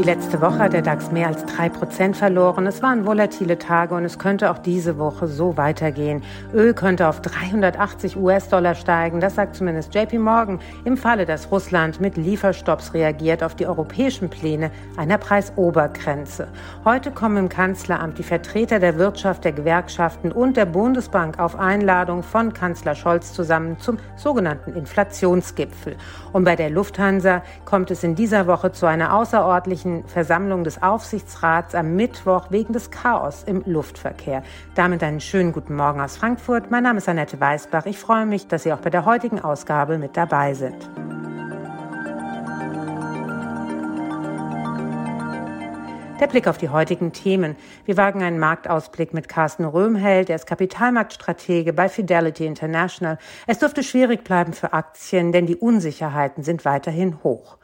Die letzte Woche hat der DAX mehr als drei Prozent verloren. Es waren volatile Tage und es könnte auch diese Woche so weitergehen. Öl könnte auf 380 US-Dollar steigen. Das sagt zumindest JP Morgan im Falle, dass Russland mit Lieferstopps reagiert auf die europäischen Pläne einer Preisobergrenze. Heute kommen im Kanzleramt die Vertreter der Wirtschaft, der Gewerkschaften und der Bundesbank auf Einladung von Kanzler Scholz zusammen zum sogenannten Inflationsgipfel. Und bei der Lufthansa kommt es in dieser Woche zu einer außerordentlichen nächsten Versammlung des Aufsichtsrats am Mittwoch wegen des Chaos im Luftverkehr. Damit einen schönen guten Morgen aus Frankfurt. Mein Name ist Annette Weißbach. Ich freue mich, dass Sie auch bei der heutigen Ausgabe mit dabei sind. Der Blick auf die heutigen Themen. Wir wagen einen Marktausblick mit Carsten Röhmheld. Er ist Kapitalmarktstratege bei Fidelity International. Es dürfte schwierig bleiben für Aktien, denn die Unsicherheiten sind weiterhin hoch.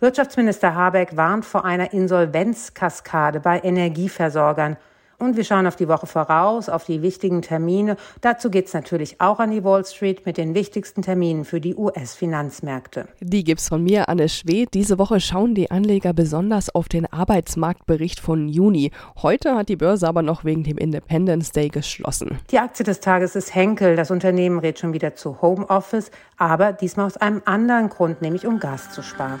Wirtschaftsminister Habeck warnt vor einer Insolvenzkaskade bei Energieversorgern. Und wir schauen auf die Woche voraus, auf die wichtigen Termine. Dazu geht's natürlich auch an die Wall Street mit den wichtigsten Terminen für die US-Finanzmärkte. Die gibt's von mir, Anne Schwedt. Diese Woche schauen die Anleger besonders auf den Arbeitsmarktbericht von Juni. Heute hat die Börse aber noch wegen dem Independence Day geschlossen. Die Aktie des Tages ist Henkel. Das Unternehmen rät schon wieder zu Homeoffice, aber diesmal aus einem anderen Grund, nämlich um Gas zu sparen.